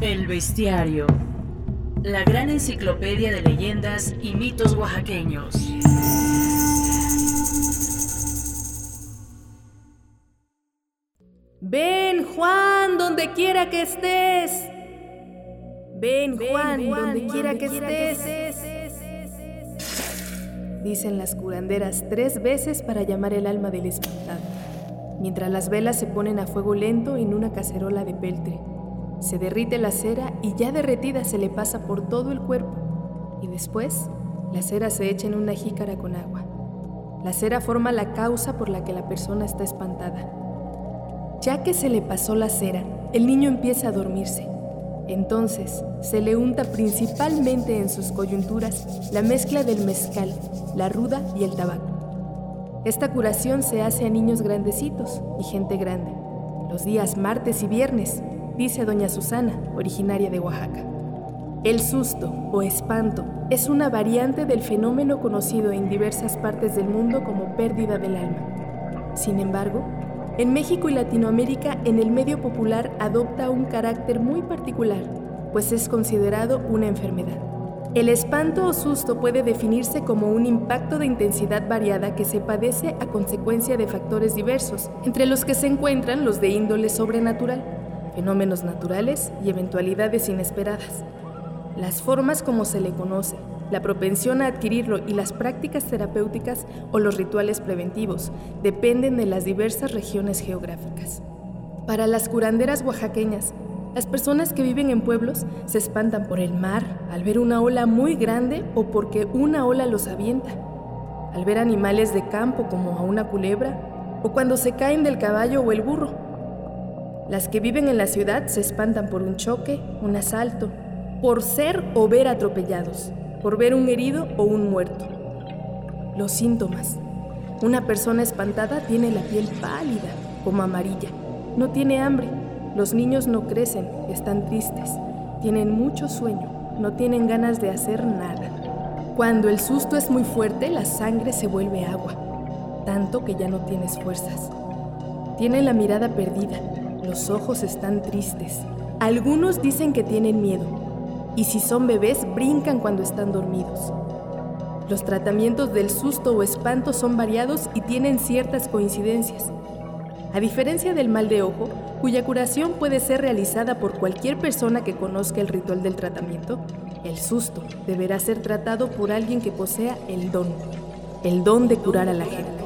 El Bestiario. La gran enciclopedia de leyendas y mitos oaxaqueños. Ven, Juan, donde quiera que estés. Ven, Juan, donde quiera que estés. Dicen las curanderas tres veces para llamar el alma del espantado, mientras las velas se ponen a fuego lento en una cacerola de peltre. Se derrite la cera y ya derretida se le pasa por todo el cuerpo. Y después, la cera se echa en una jícara con agua. La cera forma la causa por la que la persona está espantada. Ya que se le pasó la cera, el niño empieza a dormirse. Entonces, se le unta principalmente en sus coyunturas la mezcla del mezcal, la ruda y el tabaco. Esta curación se hace a niños grandecitos y gente grande, los días martes y viernes, dice doña Susana, originaria de Oaxaca. El susto o espanto es una variante del fenómeno conocido en diversas partes del mundo como pérdida del alma. Sin embargo, en México y Latinoamérica en el medio popular adopta un carácter muy particular, pues es considerado una enfermedad. El espanto o susto puede definirse como un impacto de intensidad variada que se padece a consecuencia de factores diversos, entre los que se encuentran los de índole sobrenatural, fenómenos naturales y eventualidades inesperadas. Las formas como se le conoce, la propensión a adquirirlo y las prácticas terapéuticas o los rituales preventivos dependen de las diversas regiones geográficas. Para las curanderas oaxaqueñas, las personas que viven en pueblos se espantan por el mar, al ver una ola muy grande o porque una ola los avienta, al ver animales de campo como a una culebra o cuando se caen del caballo o el burro. Las que viven en la ciudad se espantan por un choque, un asalto, por ser o ver atropellados por ver un herido o un muerto. Los síntomas. Una persona espantada tiene la piel pálida, como amarilla. No tiene hambre. Los niños no crecen, están tristes. Tienen mucho sueño, no tienen ganas de hacer nada. Cuando el susto es muy fuerte, la sangre se vuelve agua, tanto que ya no tienes fuerzas. Tienen la mirada perdida, los ojos están tristes. Algunos dicen que tienen miedo, y si son bebés brincan cuando están dormidos. Los tratamientos del susto o espanto son variados y tienen ciertas coincidencias. A diferencia del mal de ojo, cuya curación puede ser realizada por cualquier persona que conozca el ritual del tratamiento, el susto deberá ser tratado por alguien que posea el don, el don de curar a la gente.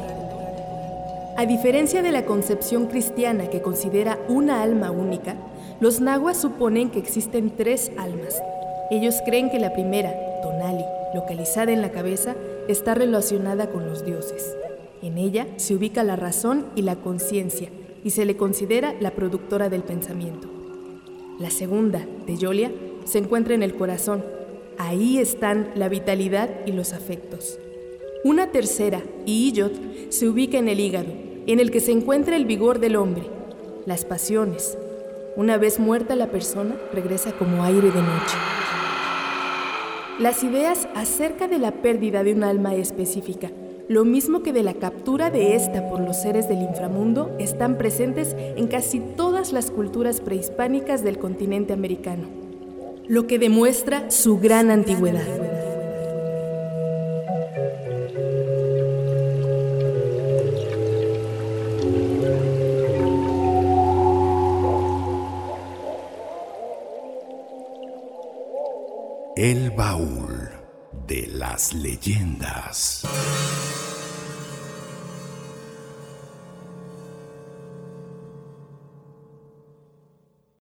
A diferencia de la concepción cristiana que considera una alma única, los nahuas suponen que existen tres almas, ellos creen que la primera, Tonali, localizada en la cabeza, está relacionada con los dioses. En ella se ubica la razón y la conciencia y se le considera la productora del pensamiento. La segunda, Teyolia, se encuentra en el corazón. Ahí están la vitalidad y los afectos. Una tercera, Iyot, se ubica en el hígado, en el que se encuentra el vigor del hombre, las pasiones. Una vez muerta la persona, regresa como aire de noche. Las ideas acerca de la pérdida de un alma específica, lo mismo que de la captura de ésta por los seres del inframundo, están presentes en casi todas las culturas prehispánicas del continente americano, lo que demuestra su gran antigüedad. El baúl de las leyendas.